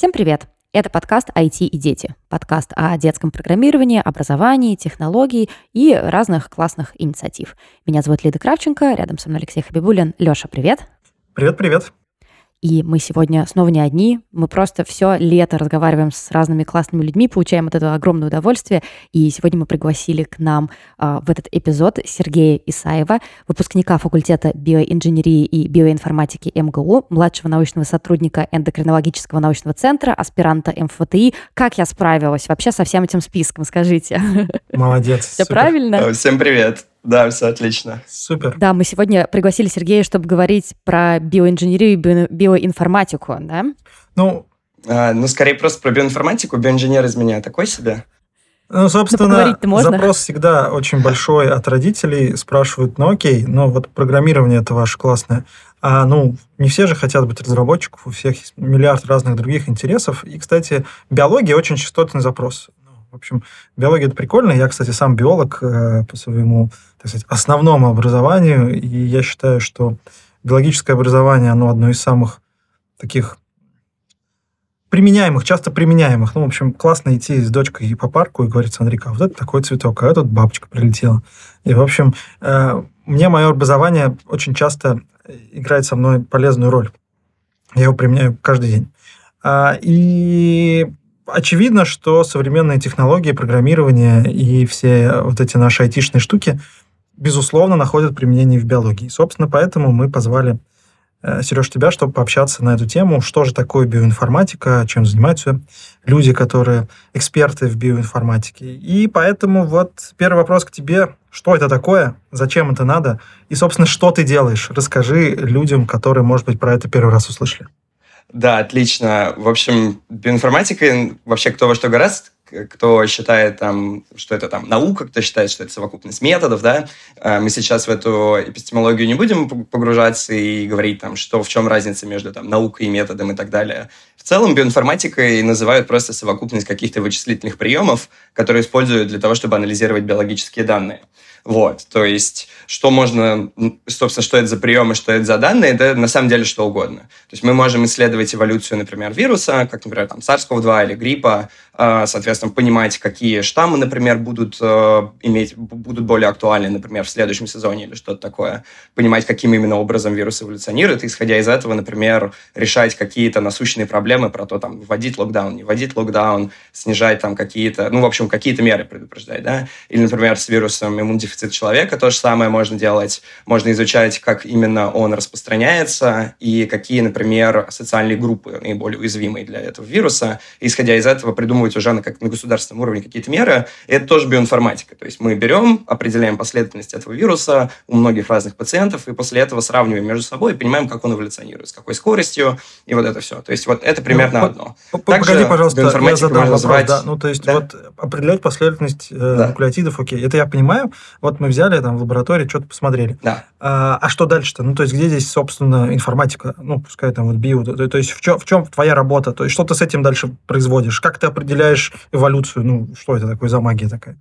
Всем привет! Это подкаст «IT и дети». Подкаст о детском программировании, образовании, технологии и разных классных инициатив. Меня зовут Лида Кравченко, рядом со мной Алексей Хабибулин. Леша, привет! Привет-привет! И мы сегодня снова не одни. Мы просто все лето разговариваем с разными классными людьми, получаем от этого огромное удовольствие. И сегодня мы пригласили к нам а, в этот эпизод Сергея Исаева, выпускника факультета биоинженерии и биоинформатики МГУ, младшего научного сотрудника эндокринологического научного центра, аспиранта МФТИ. Как я справилась вообще со всем этим списком, скажите? Молодец. Все правильно? Всем привет. Да, все отлично. Супер. Да, мы сегодня пригласили Сергея, чтобы говорить про биоинженерию и биоинформатику, да? Ну, а, ну, скорее просто про биоинформатику. Биоинженер из меня такой себе. Ну, собственно, запрос всегда очень большой от родителей. Спрашивают, ну окей, ну вот программирование это ваше классное. А, ну, не все же хотят быть разработчиком, у всех есть миллиард разных других интересов. И, кстати, биология очень частотный запрос. В общем, биология это прикольно. Я, кстати, сам биолог э, по своему, так сказать, основному образованию, и я считаю, что биологическое образование, оно одно из самых таких применяемых, часто применяемых. Ну, в общем, классно идти с дочкой по парку и говорить, смотри, а вот это такой цветок, а этот бабочка прилетела. И, в общем, э, мне мое образование очень часто играет со мной полезную роль. Я его применяю каждый день. А, и очевидно, что современные технологии программирования и все вот эти наши айтишные штуки, безусловно, находят применение в биологии. Собственно, поэтому мы позвали э, Сереж, тебя, чтобы пообщаться на эту тему, что же такое биоинформатика, чем занимаются люди, которые эксперты в биоинформатике. И поэтому вот первый вопрос к тебе. Что это такое? Зачем это надо? И, собственно, что ты делаешь? Расскажи людям, которые, может быть, про это первый раз услышали. Да, отлично. В общем, биоинформатика, вообще кто во что гораздо, кто считает, там, что это там наука, кто считает, что это совокупность методов, да, а, мы сейчас в эту эпистемологию не будем погружаться и говорить, там, что в чем разница между там, наукой и методом и так далее. В целом биоинформатикой называют просто совокупность каких-то вычислительных приемов, которые используют для того, чтобы анализировать биологические данные. Вот, то есть, что можно, собственно, что это за приемы, что это за данные, это на самом деле что угодно. То есть мы можем исследовать эволюцию, например, вируса, как, например, там, SARS-CoV-2 или гриппа, соответственно, понимать, какие штаммы, например, будут э, иметь, будут более актуальны, например, в следующем сезоне или что-то такое, понимать, каким именно образом вирус эволюционирует, исходя из этого, например, решать какие-то насущные проблемы про то, там, вводить локдаун, не вводить локдаун, снижать там какие-то, ну, в общем, какие-то меры предупреждать, да, или, например, с вирусом иммунодефицита человека то же самое можно делать, можно изучать, как именно он распространяется и какие, например, социальные группы наиболее уязвимые для этого вируса, исходя из этого, придумывать придумывать уже на, как, на государственном уровне какие-то меры. И это тоже биоинформатика. То есть мы берем, определяем последовательность этого вируса у многих разных пациентов, и после этого сравниваем между собой и понимаем, как он эволюционирует, с какой скоростью, и вот это все. То есть вот это примерно ну, одно. Также погоди, пожалуйста, я задам вопрос. Назвать... Да? Ну, то есть да? вот определять последовательность э, да. нуклеотидов, окей, это я понимаю. Вот мы взяли там в лаборатории, что-то посмотрели. Да. А, а что дальше-то? Ну, то есть где здесь, собственно, информатика? Ну, пускай там вот био. То, то есть в чем, в чем твоя работа? То есть что ты с этим дальше производишь? Как ты определяешь определяешь эволюцию. Ну, что это такое за магия такая?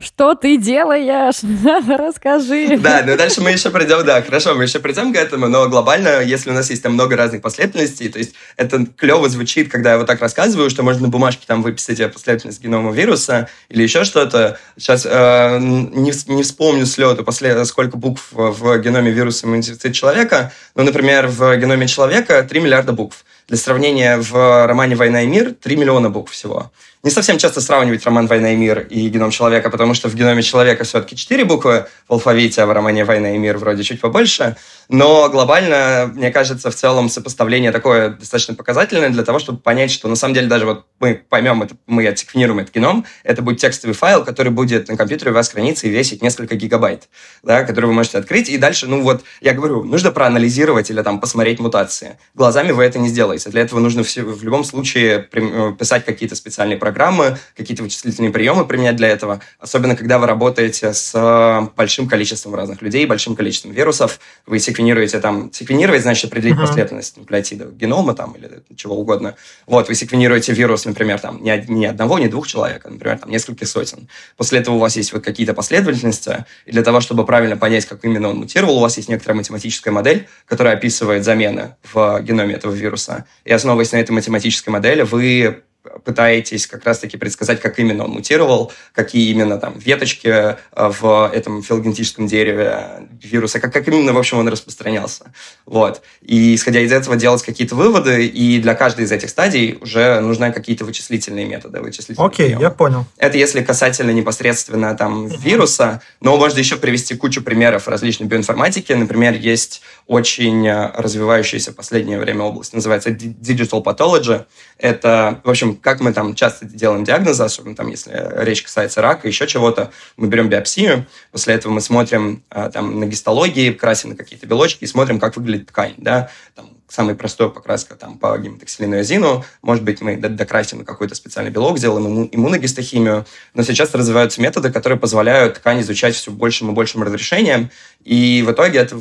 Что ты делаешь? Расскажи. Да, но дальше мы еще придем, да, хорошо, мы еще придем к этому, но глобально, если у нас есть там много разных последовательностей, то есть это клево звучит, когда я вот так рассказываю, что можно на бумажке там выписать последовательность генома вируса или еще что-то. Сейчас э, не, не вспомню с лету, после, сколько букв в геноме вируса иммунитета человека, но, например, в геноме человека 3 миллиарда букв. Для сравнения, в романе «Война и мир» 3 миллиона букв всего. Не совсем часто сравнивать роман «Война и мир» и геном человека, потому что в геноме человека все-таки 4 буквы в алфавите, а в романе «Война и мир» вроде чуть побольше. Но глобально, мне кажется, в целом сопоставление такое достаточно показательное для того, чтобы понять, что на самом деле даже вот мы поймем, это, мы отсеквенируем этот геном, это будет текстовый файл, который будет на компьютере у вас храниться и весить несколько гигабайт, да, который вы можете открыть. И дальше, ну вот, я говорю, нужно проанализировать или там посмотреть мутации. Глазами вы это не сделаете. Для этого нужно все, в любом случае э, писать какие-то специальные программы, какие-то вычислительные приемы применять для этого. Особенно, когда вы работаете с э, большим количеством разных людей, большим количеством вирусов, вы секвенируете там, секвенировать значит определить uh-huh. последовательность нуклеотидов генома там или чего угодно. Вот, вы секвенируете вирус, например, там не, не одного, не двух человек, а, например, там нескольких сотен. После этого у вас есть вот какие-то последовательности, и для того, чтобы правильно понять, как именно он мутировал, у вас есть некоторая математическая модель, которая описывает замены в геноме этого вируса. И основываясь на этой математической модели, вы пытаетесь как раз-таки предсказать, как именно он мутировал, какие именно там веточки э, в этом филогенетическом дереве вируса, как, как именно, в общем, он распространялся. Вот. И исходя из этого делать какие-то выводы, и для каждой из этих стадий уже нужны какие-то вычислительные методы. Вычислительные Окей, okay, я понял. Это если касательно непосредственно там вируса, но можно еще привести кучу примеров различной биоинформатики. Например, есть очень э, развивающаяся в последнее время область, называется Digital Pathology. Это, в общем, как мы там часто делаем диагнозы, особенно там, если речь касается рака, еще чего-то, мы берем биопсию, после этого мы смотрим а, там на гистологии, красим на какие-то белочки и смотрим, как выглядит ткань, да, там, самый простой покраска там, по гематоксилиноазину. Может быть, мы докрасим какой-то специальный белок, сделаем имму иммуногистохимию. Но сейчас развиваются методы, которые позволяют ткань изучать все большим и большим разрешением. И в итоге это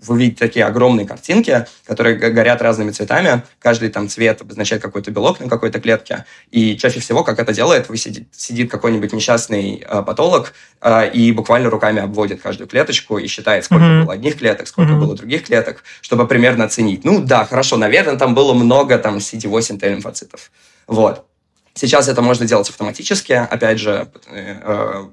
вы видите такие огромные картинки, которые горят разными цветами. Каждый там цвет обозначает какой-то белок на какой-то клетке. И чаще всего, как это делает, вы сидит, сидит какой-нибудь несчастный э, патолог э, и буквально руками обводит каждую клеточку и считает, сколько mm-hmm. было одних клеток, сколько mm-hmm. было других клеток, чтобы примерно оценить. Ну да, хорошо, наверное, там было много там CD8 Т-лимфоцитов. Вот. Сейчас это можно делать автоматически, опять же, э, э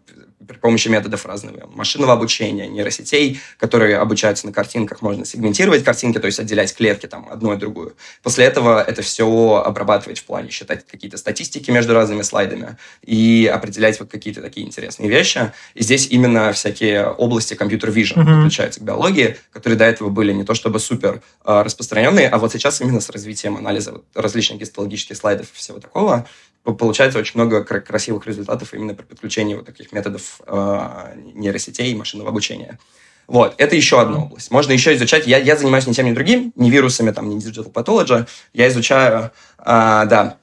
при помощи методов разного машинного обучения, нейросетей, которые обучаются на картинках, можно сегментировать картинки, то есть отделять клетки там одну от другую. После этого это все обрабатывать в плане считать какие-то статистики между разными слайдами и определять вот какие-то такие интересные вещи. И здесь именно всякие области компьютер vision mm-hmm. подключаются к биологии, которые до этого были не то чтобы супер э, распространенные, а вот сейчас именно с развитием анализа вот, различных гистологических слайдов и всего такого получается очень много красивых результатов именно при подключении вот таких методов э, нейросетей и машинного обучения. Вот, это еще одна область. Можно еще изучать, я, я занимаюсь ни тем, ни другим, ни вирусами, там, ни digital pathology, я изучаю, э, да,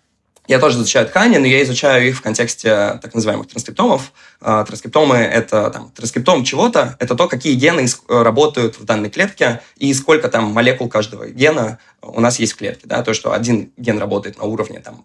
я тоже изучаю ткани, но я изучаю их в контексте так называемых транскриптомов. Э, транскриптомы — это там, транскриптом чего-то, это то, какие гены работают в данной клетке и сколько там молекул каждого гена у нас есть в клетке. Да? То, что один ген работает на уровне там,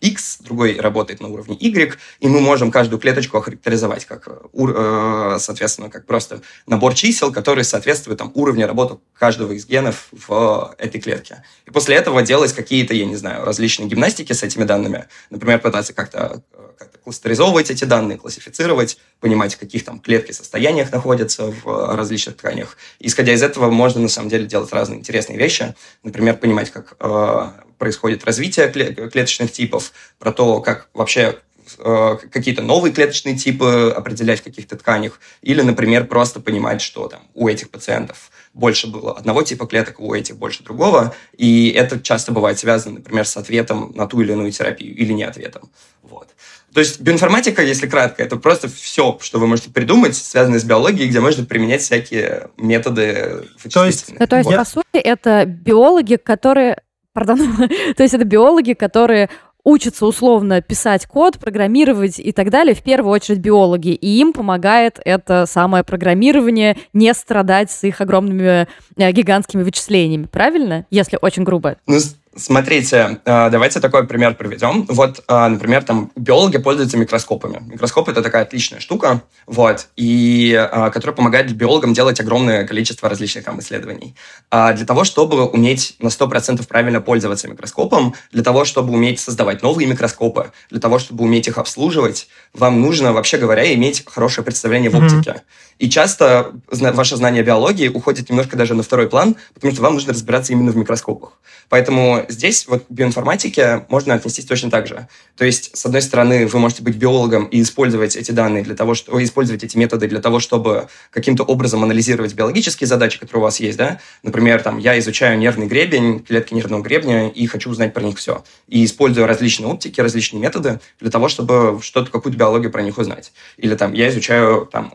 X, другой работает на уровне Y, и мы можем каждую клеточку охарактеризовать как, э, соответственно, как просто набор чисел, которые соответствуют там, уровню работы каждого из генов в этой клетке. И после этого делать какие-то, я не знаю, различные гимнастики с этими данными. Например, пытаться как-то э, как кластеризовывать эти данные, классифицировать, понимать, в каких там клетки состояниях находятся в различных тканях. Исходя из этого можно, на самом деле, делать разные интересные вещи. Например, понимать, как э, происходит развитие клеточных типов, про то, как вообще э, какие-то новые клеточные типы определять в каких-то тканях, или, например, просто понимать, что там у этих пациентов больше было одного типа клеток, у этих больше другого, и это часто бывает связано, например, с ответом на ту или иную терапию, или не ответом. Вот. То есть биоинформатика, если кратко, это просто все, что вы можете придумать, связанное с биологией, где можно применять всякие методы То есть, ну, то есть я... по сути, это биологи, которые Пардон. То есть это биологи, которые учатся условно писать код, программировать и так далее, в первую очередь биологи, и им помогает это самое программирование не страдать с их огромными э, гигантскими вычислениями, правильно? Если очень грубо. Ну, Смотрите, э, давайте такой пример приведем. Вот, э, например, там биологи пользуются микроскопами. Микроскоп – это такая отличная штука, вот, и, э, которая помогает биологам делать огромное количество различных там исследований. Для того, чтобы уметь на 100% правильно пользоваться микроскопом, для того, чтобы уметь создавать новые микроскопы, для того, чтобы уметь их обслуживать, вам нужно, вообще говоря, иметь хорошее представление в оптике. Mm-hmm. И часто ваше знание биологии уходит немножко даже на второй план, потому что вам нужно разбираться именно в микроскопах. Поэтому здесь вот к биоинформатике можно отнестись точно так же. То есть, с одной стороны, вы можете быть биологом и использовать эти данные для того, чтобы использовать эти методы для того, чтобы каким-то образом анализировать биологические задачи, которые у вас есть, да. Например, там, я изучаю нервный гребень, клетки нервного гребня и хочу узнать про них все. И использую различные оптики, различные методы для того, чтобы что-то, какую-то биологию про них узнать. Или там, я изучаю там,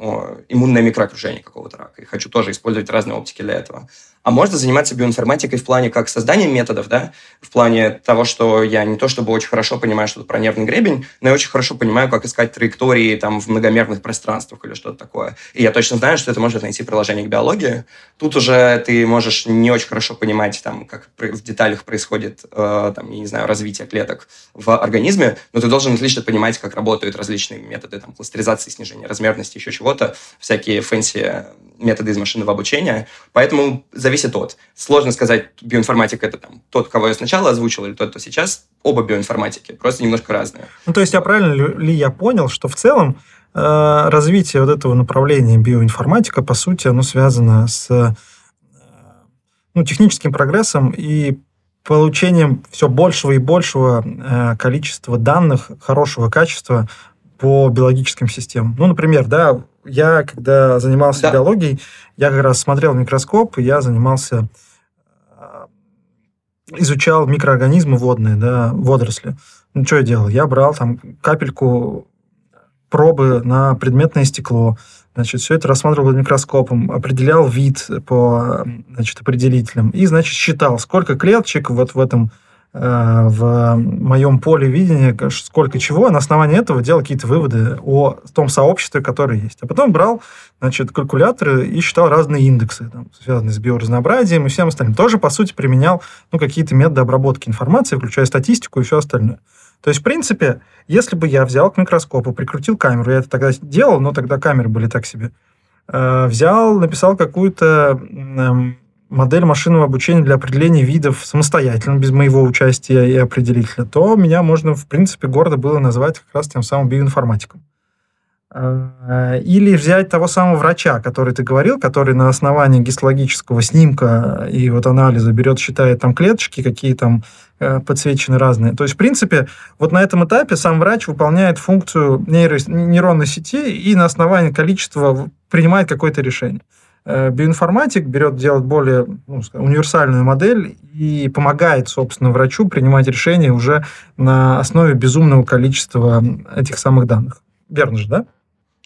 иммунное микроокружение какого-то рака и хочу тоже использовать разные оптики для этого а можно заниматься биоинформатикой в плане как создания методов, да, в плане того, что я не то чтобы очень хорошо понимаю что-то про нервный гребень, но я очень хорошо понимаю, как искать траектории там в многомерных пространствах или что-то такое. И я точно знаю, что это может найти приложение к биологии. Тут уже ты можешь не очень хорошо понимать, там, как в деталях происходит, э, там, я не знаю, развитие клеток в организме, но ты должен отлично понимать, как работают различные методы там, кластеризации, снижения размерности, еще чего-то, всякие fancy методы из машинного обучения, поэтому зависит от. Сложно сказать, биоинформатика это там тот, кого я сначала озвучил, или тот, кто сейчас. Оба биоинформатики, просто немножко разные. Ну, то есть, я правильно ли я понял, что в целом э, развитие вот этого направления биоинформатика, по сути, оно связано с э, ну, техническим прогрессом и получением все большего и большего э, количества данных хорошего качества по биологическим системам. Ну, например, да, я, когда занимался да. биологией, я как раз смотрел микроскоп, и я занимался, э, изучал микроорганизмы водные, да, водоросли. Ну, что я делал? Я брал там капельку пробы на предметное стекло, значит, все это рассматривал под микроскопом, определял вид по, значит, определителям и, значит, считал, сколько клеточек вот в этом в моем поле видения, сколько чего, на основании этого делал какие-то выводы о том сообществе, которое есть. А потом брал значит, калькуляторы и считал разные индексы, там, связанные с биоразнообразием и всем остальным. Тоже, по сути, применял ну, какие-то методы обработки информации, включая статистику и все остальное. То есть, в принципе, если бы я взял к микроскопу, прикрутил камеру, я это тогда делал, но тогда камеры были так себе, э, взял, написал какую-то модель машинного обучения для определения видов самостоятельно, без моего участия и определителя, то меня можно, в принципе, гордо было назвать как раз тем самым биоинформатиком. А, или взять того самого врача, который ты говорил, который на основании гистологического снимка и вот анализа берет, считает там клеточки, какие там э, подсвечены разные. То есть, в принципе, вот на этом этапе сам врач выполняет функцию нейро- нейронной сети и на основании количества принимает какое-то решение. Э, биоинформатик берет, делать более ну, универсальную модель и помогает, собственно, врачу принимать решения уже на основе безумного количества этих самых данных. Верно же, да?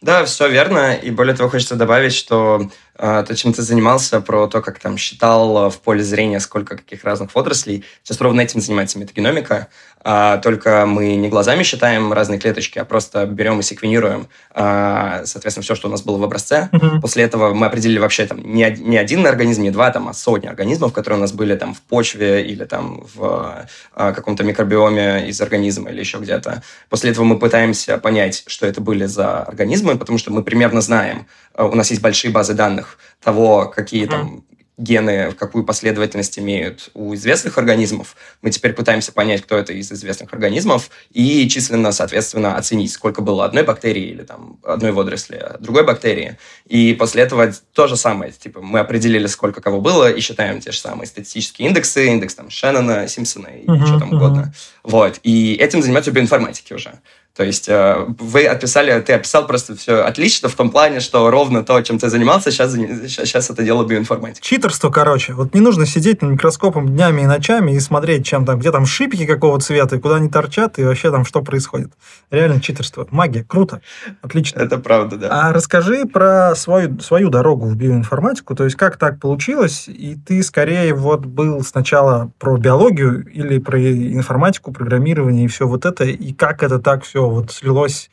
Да, все верно. И более того, хочется добавить, что то, чем ты занимался, про то, как там считал в поле зрения, сколько каких разных отраслей, сейчас ровно этим занимается метагеномика а, только мы не глазами считаем разные клеточки, а просто берем и секвенируем, а, соответственно, все, что у нас было в образце. Uh-huh. После этого мы определили вообще там не, не один организм, не два, там, а сотни организмов, которые у нас были там в почве или там в а, каком-то микробиоме из организма или еще где-то. После этого мы пытаемся понять, что это были за организмы, потому что мы примерно знаем, а, у нас есть большие базы данных того, какие uh-huh. там гены в какую последовательность имеют у известных организмов. Мы теперь пытаемся понять, кто это из известных организмов, и численно, соответственно, оценить, сколько было одной бактерии или там одной водоросли, а другой бактерии. И после этого то же самое. Типа мы определили, сколько кого было, и считаем те же самые статистические индексы, индекс там Шеннона, Симпсона и uh-huh, что там uh-huh. угодно. Вот. И этим занимаются биоинформатики уже. То есть э, вы описали, ты описал просто все отлично в том плане, что ровно то, чем ты занимался, сейчас, сейчас это дело биоинформатика. Читерство, короче. Вот не нужно сидеть над микроскопом днями и ночами и смотреть, чем там, где там шипики какого цвета, и куда они торчат, и вообще там что происходит. Реально читерство. Магия. Круто. Отлично. Это правда, да. А расскажи про свою, свою дорогу в биоинформатику. То есть как так получилось, и ты скорее вот был сначала про биологию или про информатику, программирование и все вот это, и как это так все вот слилось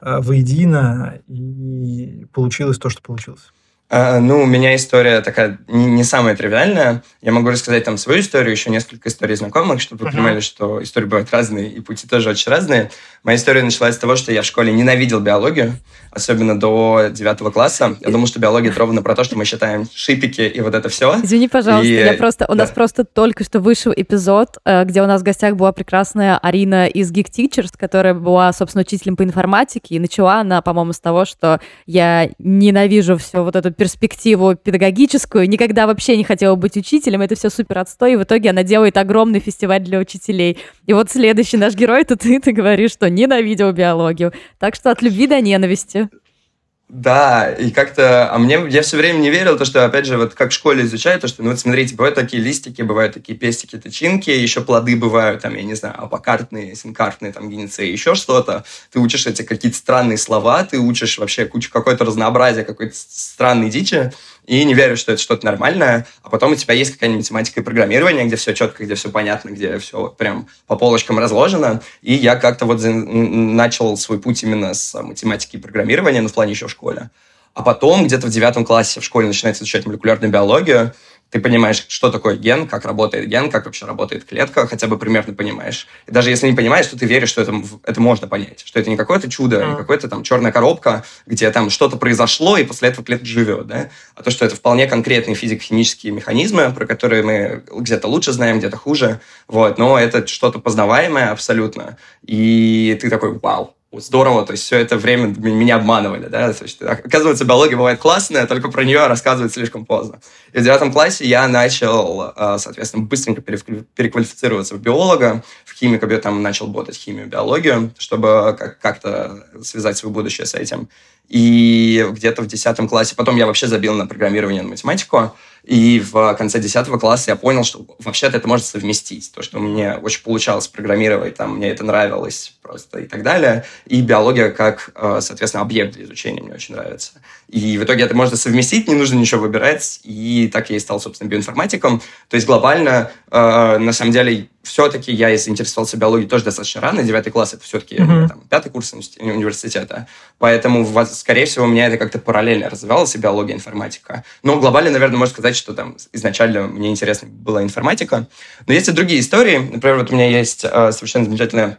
э, воедино и получилось то, что получилось? А, ну, у меня история такая не, не самая тривиальная. Я могу рассказать там свою историю, еще несколько историй знакомых, чтобы вы uh-huh. понимали, что истории бывают разные, и пути тоже очень разные. Моя история началась с того, что я в школе ненавидел биологию, особенно до девятого класса. Я думал, что биология это ровно про то, что мы считаем шипики и вот это все. Извини, пожалуйста, и... я просто... У да. нас просто только что вышел эпизод, э, где у нас в гостях была прекрасная Арина из Geek Teachers, которая была, собственно, учителем по информатике, и начала она, по-моему, с того, что я ненавижу все вот это перспективу педагогическую, никогда вообще не хотела быть учителем, это все супер отстой, и в итоге она делает огромный фестиваль для учителей. И вот следующий наш герой, это ты, ты говоришь, что ненавидел биологию. Так что от любви до ненависти. Да, и как-то, а мне, я все время не верил, то, что, опять же, вот как в школе изучают, то, что, ну вот смотрите, бывают такие листики, бывают такие пестики, тычинки, еще плоды бывают, там, я не знаю, апокартные, синкартные, там, геницы, еще что-то. Ты учишь эти какие-то странные слова, ты учишь вообще кучу какое-то разнообразие какой-то странной дичи, и не веришь, что это что-то нормальное, а потом у тебя есть какая-нибудь математика и программирование, где все четко, где все понятно, где все прям по полочкам разложено. И я как-то вот начал свой путь именно с математики и программирования, ну, в плане еще в школе. А потом, где-то в девятом классе в школе начинается изучать молекулярную биологию, ты понимаешь, что такое ген, как работает ген, как вообще работает клетка, хотя бы примерно понимаешь. И даже если не понимаешь, то ты веришь, что это, это можно понять, что это не какое-то чудо, не какое-то там черная коробка, где там что-то произошло, и после этого клетка живет, да, а то, что это вполне конкретные физико-химические механизмы, про которые мы где-то лучше знаем, где-то хуже, вот, но это что-то познаваемое абсолютно, и ты такой, вау, здорово, то есть все это время меня обманывали, да, то есть, оказывается, биология бывает классная, только про нее рассказывать слишком поздно. И в девятом классе я начал, а, соответственно, быстренько переквалифицироваться в биолога, в химика, я там начал ботать химию, биологию, чтобы как-то связать свое будущее с этим. И где-то в десятом классе, потом я вообще забил на программирование, на математику, и в конце 10 класса я понял, что вообще-то это может совместить. То, что мне очень получалось программировать, там, мне это нравилось просто и так далее. И биология как, э, соответственно, объект для изучения мне очень нравится. И в итоге это можно совместить, не нужно ничего выбирать. И так я и стал, собственно, биоинформатиком. То есть глобально, э, на самом деле, все-таки я заинтересовался биологией тоже достаточно рано. Девятый класс — это все-таки mm-hmm. там, пятый курс университета. Поэтому, скорее всего, у меня это как-то параллельно развивалось, и биология, и информатика. Но глобально, наверное, можно сказать, что там изначально мне интересна была информатика. Но есть и другие истории. Например, вот у меня есть э, совершенно замечательная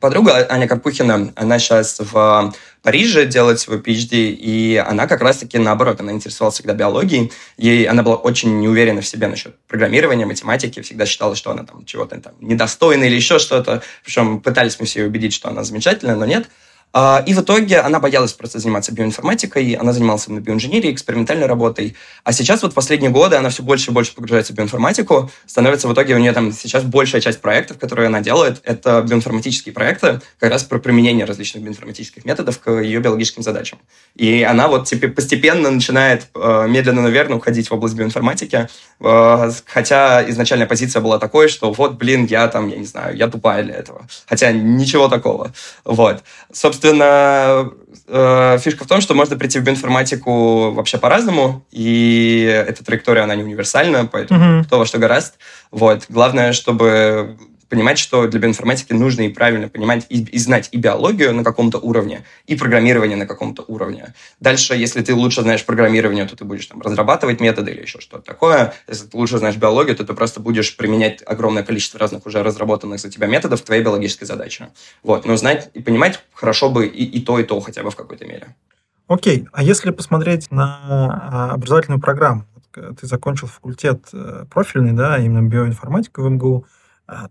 подруга Аня Карпухина, она сейчас в Париже делает свой PhD, и она как раз-таки наоборот, она интересовалась всегда биологией, ей она была очень неуверена в себе насчет программирования, математики, всегда считала, что она там чего-то там недостойна или еще что-то, причем пытались мы все ее убедить, что она замечательная, но нет. А, и в итоге она боялась просто заниматься биоинформатикой, она занималась на биоинженерии, экспериментальной работой. А сейчас вот последние годы она все больше и больше погружается в биоинформатику. Становится в итоге у нее там сейчас большая часть проектов, которые она делает, это биоинформатические проекты, как раз про применение различных биоинформатических методов к ее биологическим задачам. И она вот теперь постепенно начинает э, медленно, но верно уходить в область биоинформатики, э, хотя изначальная позиция была такой, что вот, блин, я там, я не знаю, я тупая для этого. Хотя ничего такого. Вот. Собственно, Собственно, э, фишка в том, что можно прийти в биоинформатику вообще по-разному, и эта траектория, она не универсальна, поэтому mm-hmm. кто во что гораст. Вот. Главное, чтобы понимать, что для биоинформатики нужно и правильно понимать и, и знать и биологию на каком-то уровне, и программирование на каком-то уровне. Дальше, если ты лучше знаешь программирование, то ты будешь там, разрабатывать методы или еще что-то такое. Если ты лучше знаешь биологию, то ты просто будешь применять огромное количество разных уже разработанных за тебя методов в твоей биологической задаче. Вот. Но знать и понимать хорошо бы и, и то, и то хотя бы в какой-то мере. Окей, а если посмотреть на а, образовательную программу, ты закончил факультет э, профильный, да, именно биоинформатика в МГУ,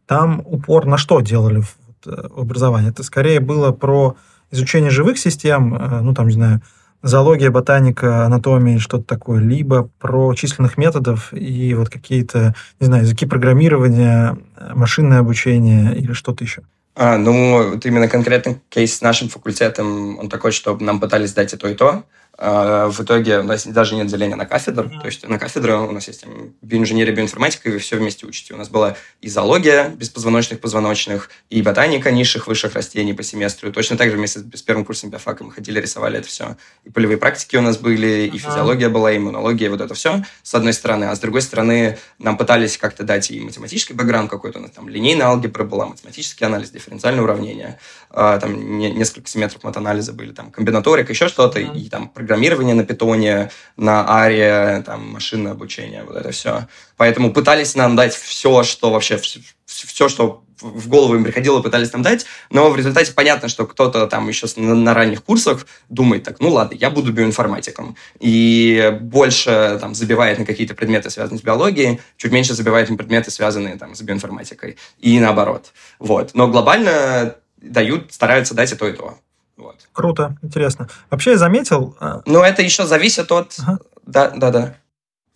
там упор на что делали в, э, в образовании? Это скорее было про изучение живых систем, э, ну, там, не знаю, зоология, ботаника, анатомия, что-то такое, либо про численных методов и вот какие-то, не знаю, языки программирования, э, машинное обучение или что-то еще? А, ну, вот именно конкретный кейс с нашим факультетом, он такой, что нам пытались дать и то, и то. А, в итоге у нас даже нет деления на кафедры. Mm-hmm. То есть на кафедре у нас есть биоинженерия, биоинформатика, и вы все вместе учите. У нас была и зоология беспозвоночных, позвоночных, и ботаника низших, высших растений по семестру. Точно так же вместе с первым курсом биофака мы ходили, рисовали это все. И полевые практики у нас были, и физиология была, и иммунология, вот это все, с одной стороны. А с другой стороны, нам пытались как-то дать и математический бэкграунд какой-то. У нас там линейная алгебра была, математический анализ, дифференциальное уравнение, а, там несколько семестров матанализа были, там комбинаторика, еще что-то, mm-hmm. и там программирование на питоне, на аре, там машинное обучение, вот это все. Поэтому пытались нам дать все, что вообще, все, что в голову им приходило, пытались нам дать, но в результате понятно, что кто-то там еще на, на ранних курсах думает так, ну ладно, я буду биоинформатиком, и больше там забивает на какие-то предметы, связанные с биологией, чуть меньше забивает на предметы, связанные там с биоинформатикой, и наоборот. Вот. Но глобально дают, стараются дать и то, и то. Вот. Круто, интересно. Вообще я заметил... А, ну, это еще зависит от... Ага. Да, да, да.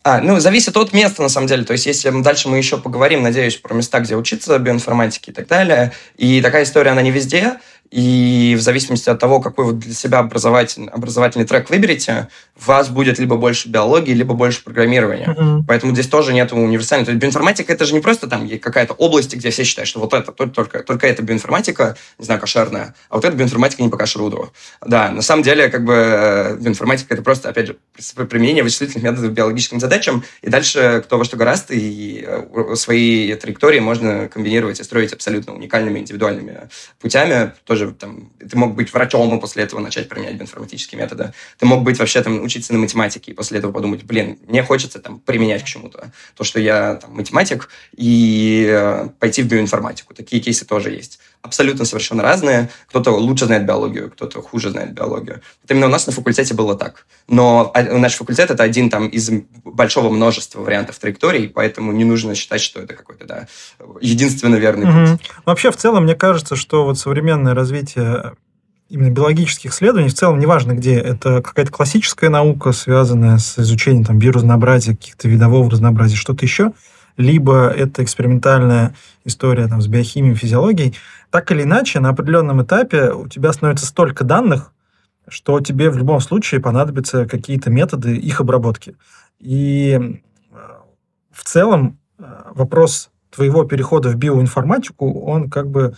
А, ну, зависит от места, на самом деле. То есть, если дальше мы еще поговорим, надеюсь, про места, где учиться биоинформатике и так далее. И такая история, она не везде. И в зависимости от того, какой вы для себя образовательный, образовательный трек выберете, у вас будет либо больше биологии, либо больше программирования. Mm-hmm. Поэтому здесь тоже нет универсальной. То есть биоинформатика это же не просто там какая-то область, где все считают, что вот это только, только это биоинформатика, не знаю, кошерная, а вот это биоинформатика не по кашруду. Да, на самом деле, как бы э, биоинформатика это просто, опять же, применение вычислительных методов к биологическим задачам, и дальше кто во что гораздо, и э, свои траектории можно комбинировать и строить абсолютно уникальными индивидуальными путями, тоже там, ты мог быть врачом и после этого начать применять биоинформатические методы. Ты мог быть вообще там учиться на математике и после этого подумать, блин, мне хочется там применять к чему-то. То, что я там математик, и э, пойти в биоинформатику. Такие кейсы тоже есть абсолютно совершенно разные. Кто-то лучше знает биологию, кто-то хуже знает биологию. Вот именно у нас на факультете было так. Но а, наш факультет — это один там из большого множества вариантов траекторий, поэтому не нужно считать, что это какой-то, да, единственно верный путь. Вообще, в целом, мне кажется, что вот современное развитие именно биологических исследований, в целом, неважно где, это какая-то классическая наука, связанная с изучением там, биоразнообразия, каких-то видового разнообразия, что-то еще, либо это экспериментальная история там, с биохимией, физиологией, так или иначе, на определенном этапе у тебя становится столько данных, что тебе в любом случае понадобятся какие-то методы их обработки. И э, в целом э, вопрос твоего перехода в биоинформатику, он как бы,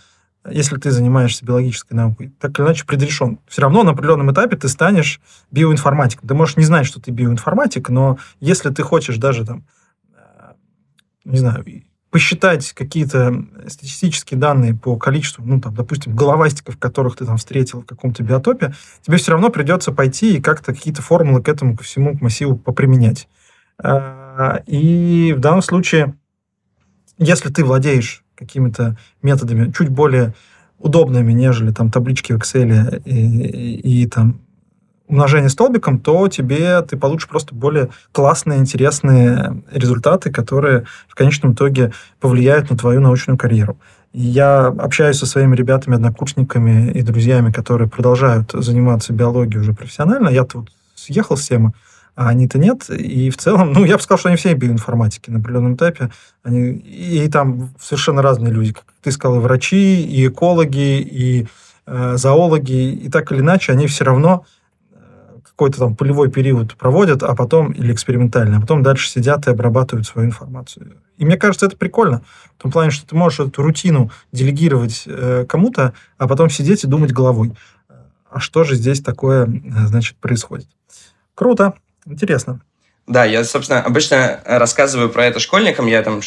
если ты занимаешься биологической наукой, так или иначе предрешен. Все равно на определенном этапе ты станешь биоинформатиком. Ты можешь не знать, что ты биоинформатик, но если ты хочешь даже там, не знаю, посчитать какие-то статистические данные по количеству, ну, там, допустим, головастиков, которых ты там встретил в каком-то биотопе, тебе все равно придется пойти и как-то какие-то формулы к этому, ко всему, к массиву поприменять. А, и в данном случае, если ты владеешь какими-то методами чуть более удобными, нежели там таблички в Excel и, и, и там умножение столбиком, то тебе ты получишь просто более классные, интересные результаты, которые в конечном итоге повлияют на твою научную карьеру. я общаюсь со своими ребятами, однокурсниками и друзьями, которые продолжают заниматься биологией уже профессионально. Я-то вот съехал с темы, а они-то нет. И в целом, ну, я бы сказал, что они все биоинформатики на определенном этапе. Они, и там совершенно разные люди. Как ты сказал, и врачи, и экологи, и э, зоологи. И так или иначе, они все равно какой-то там полевой период проводят, а потом, или экспериментальный, а потом дальше сидят и обрабатывают свою информацию. И мне кажется, это прикольно. В том плане, что ты можешь эту рутину делегировать э, кому-то, а потом сидеть и думать головой. А что же здесь такое, э, значит, происходит? Круто, интересно. Да, я, собственно, обычно рассказываю про это школьникам. Я там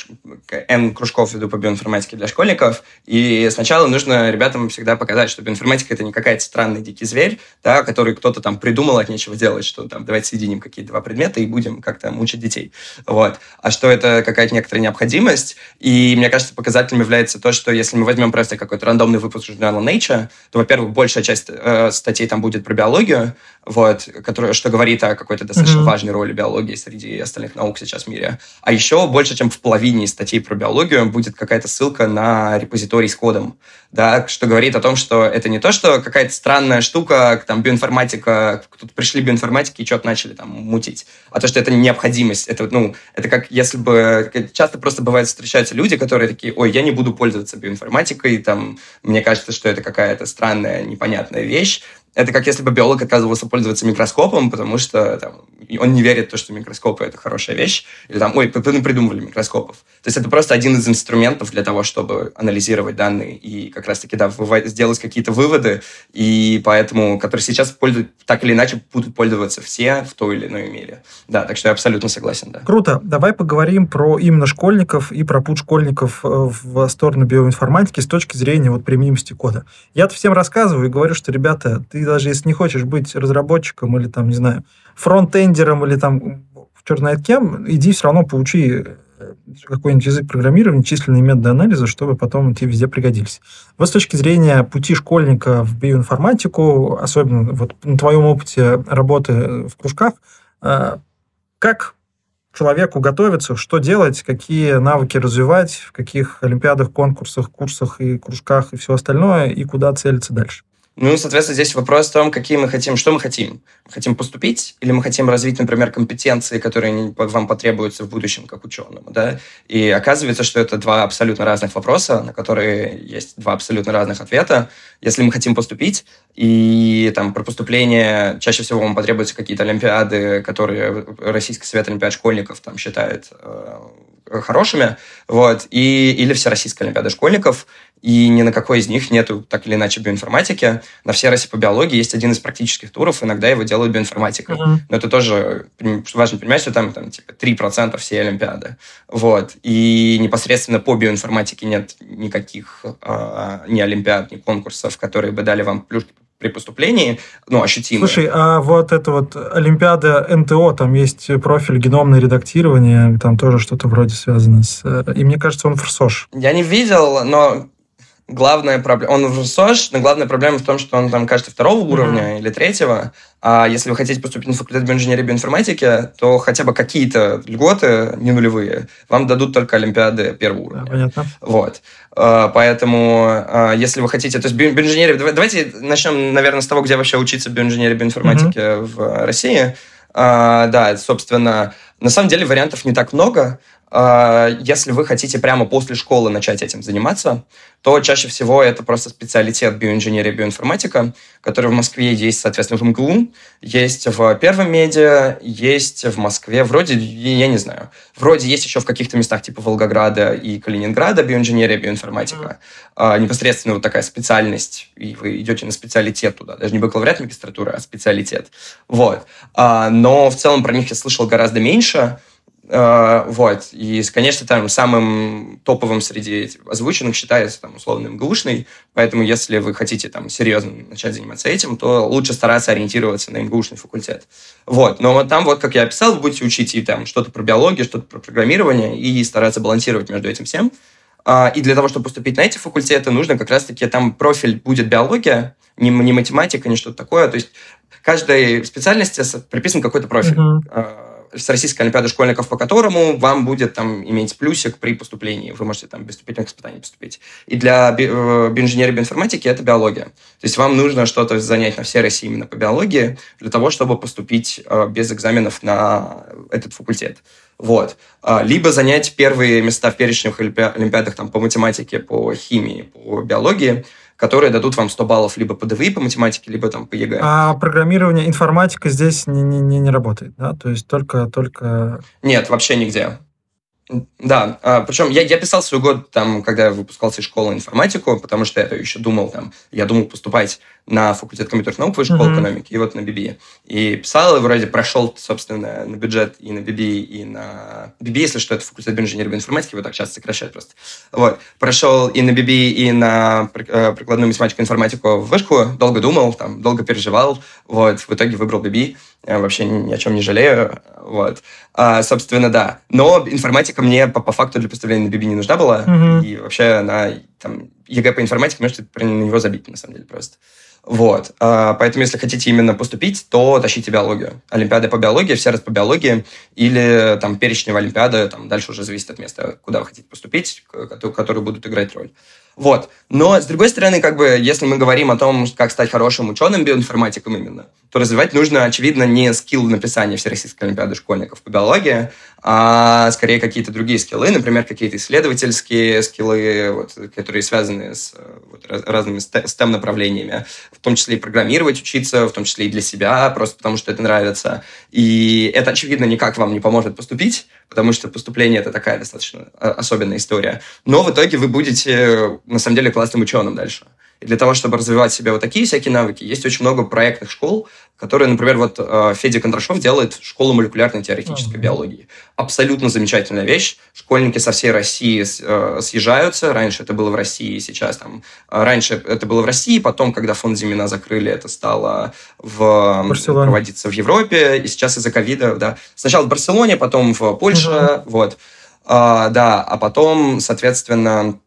N кружков веду по биоинформатике для школьников. И сначала нужно ребятам всегда показать, что биоинформатика – это не какая-то странный дикий зверь, да, который кто-то там придумал от нечего делать, что там давайте соединим какие-то два предмета и будем как-то мучить детей. Вот. А что это какая-то некоторая необходимость. И мне кажется, показателем является то, что если мы возьмем просто какой-то рандомный выпуск журнала Nature, то, во-первых, большая часть э, статей там будет про биологию, вот, которая, что говорит о какой-то достаточно mm-hmm. важной роли биологии биологии среди остальных наук сейчас в мире. А еще больше, чем в половине статей про биологию будет какая-то ссылка на репозиторий с кодом, да, что говорит о том, что это не то, что какая-то странная штука, там, биоинформатика, тут пришли биоинформатики и что-то начали там мутить, а то, что это необходимость. Это, ну, это как если бы... Часто просто бывает встречаются люди, которые такие, ой, я не буду пользоваться биоинформатикой, там, мне кажется, что это какая-то странная, непонятная вещь, это как если бы биолог отказывался пользоваться микроскопом, потому что там, он не верит в то, что микроскопы — это хорошая вещь. Или там, ой, придумывали микроскопов. То есть это просто один из инструментов для того, чтобы анализировать данные и как раз-таки да, сделать какие-то выводы, и поэтому, которые сейчас так или иначе будут пользоваться все в той или иной мере. Да, так что я абсолютно согласен, да. Круто. Давай поговорим про именно школьников и про путь школьников э, в сторону биоинформатики с точки зрения вот применимости кода. Я-то всем рассказываю и говорю, что, ребята, ты даже если не хочешь быть разработчиком или там, не знаю, фронтендером или там черт знает кем, иди все равно поучи э, какой-нибудь язык программирования, численные методы анализа, чтобы потом тебе везде пригодились. Вот с точки зрения пути школьника в биоинформатику, особенно вот на твоем опыте работы в кружках, э, как человеку готовиться, что делать, какие навыки развивать, в каких олимпиадах, конкурсах, курсах и кружках и все остальное, и куда целиться дальше? Ну, соответственно, здесь вопрос в том, какие мы хотим, что мы хотим. Мы хотим поступить или мы хотим развить, например, компетенции, которые вам потребуются в будущем как ученому, да? И оказывается, что это два абсолютно разных вопроса, на которые есть два абсолютно разных ответа. Если мы хотим поступить, и там про поступление чаще всего вам потребуются какие-то олимпиады, которые Российский совет олимпиад школьников там считает э, хорошими, вот, и, или Всероссийская олимпиада школьников, и ни на какой из них нету так или иначе биоинформатики. На все России по биологии есть один из практических туров, иногда его делают биоинформатикой. Uh-huh. Но это тоже важно понимать, что там, там типа 3% всей Олимпиады. Вот. И непосредственно по биоинформатике нет никаких э, ни Олимпиад, ни конкурсов, которые бы дали вам плюшки при поступлении, ну, ощутимые. Слушай, а вот это вот Олимпиада НТО, там есть профиль геномное редактирование, там тоже что-то вроде связано с... Э, и мне кажется, он форсож. Я не видел, но главная проблема... Он в СОЖ, но главная проблема в том, что он там, кажется, второго mm-hmm. уровня или третьего. А если вы хотите поступить на факультет биоинженерии и биоинформатики, то хотя бы какие-то льготы, не нулевые, вам дадут только олимпиады первого уровня. Понятно. Вот. А, поэтому, а, если вы хотите... То есть биоинженерия... Давайте начнем, наверное, с того, где вообще учиться биоинженерии и биоинформатике mm-hmm. в России. А, да, собственно, на самом деле вариантов не так много. А, если вы хотите прямо после школы начать этим заниматься, то чаще всего это просто специалитет биоинженерия, биоинформатика, который в Москве есть, соответственно, в МГУ, есть в Первом медиа, есть в Москве, вроде, я не знаю, вроде есть еще в каких-то местах типа Волгограда и Калининграда биоинженерия, биоинформатика. Mm-hmm. непосредственно вот такая специальность, и вы идете на специалитет туда, даже не бакалавриат магистратура, а специалитет. Вот. А, но в целом про них я слышал гораздо меньше, вот. И, конечно, там самым топовым среди озвученных считается там условно МГУшный, поэтому если вы хотите там серьезно начать заниматься этим, то лучше стараться ориентироваться на МГУшный факультет. Вот. Но вот там, вот как я описал, вы будете учить и там что-то про биологию, что-то про программирование и стараться балансировать между этим всем. Uh, и для того, чтобы поступить на эти факультеты, нужно как раз-таки там профиль будет биология, не, не математика, не что-то такое. То есть каждой специальности приписан какой-то профиль. Uh-huh с Российской Олимпиады школьников, по которому вам будет там иметь плюсик при поступлении. Вы можете там без вступительных испытаний поступить. И для би- э, биоинженерии биоинформатики это биология. То есть вам нужно что-то занять на Всеросе именно по биологии для того, чтобы поступить э, без экзаменов на этот факультет. Вот. А, либо занять первые места в перечнях олимпиадах там, по математике, по химии, по биологии – которые дадут вам 100 баллов либо по ДВИ, по математике, либо там по ЕГЭ. А программирование, информатика здесь не, не, не, не работает, да? То есть только, только... Нет, вообще нигде. Да, а, причем я, я писал свой год, там, когда я выпускался из школы информатику, потому что я еще думал, там, я думал поступать на факультет компьютерных наук, высшей школы mm-hmm. экономики, и вот на BB. И писал, и вроде прошел, собственно, на бюджет и на BB, и на... BB, если что, это факультет инженерии информатики, его так часто сокращают просто. Вот. Прошел и на BB, и на э, прикладную математику и информатику в вышку, долго думал, там, долго переживал, вот, в итоге выбрал BB, я вообще ни о чем не жалею, вот. А, собственно, да. Но информатика мне по, по факту для поступления на BB не нужна была, mm-hmm. и вообще она, там, ЕГЭ по информатике, можете на него забить, на самом деле, просто. Вот. А, поэтому, если хотите именно поступить, то тащите биологию. Олимпиады по биологии, Всерос по биологии, или там перечневая олимпиада, там дальше уже зависит от места, куда вы хотите поступить, которые будут играть роль. Вот. Но, с другой стороны, как бы, если мы говорим о том, как стать хорошим ученым, биоинформатиком именно, то развивать нужно, очевидно, не skill написания Всероссийской Олимпиады школьников по биологии, а скорее какие-то другие скиллы, например, какие-то исследовательские скиллы, вот, которые связаны с вот, разными STEM-направлениями, в том числе и программировать учиться, в том числе и для себя, просто потому что это нравится. И это, очевидно, никак вам не поможет поступить, потому что поступление это такая достаточно а, особенная история. Но в итоге вы будете, на самом деле, классным ученым дальше. И для того, чтобы развивать в себе вот такие всякие навыки, есть очень много проектных школ, которые, например, вот э, Федя Кондрашов делает школу молекулярной теоретической uh-huh. биологии. Абсолютно замечательная вещь. Школьники со всей России э, съезжаются. Раньше это было в России, сейчас там... Э, раньше это было в России, потом, когда фонд Зимина закрыли, это стало в, проводиться в Европе, и сейчас из-за ковида, да. Сначала в Барселоне, потом в Польше, uh-huh. вот. А, да, а потом, соответственно,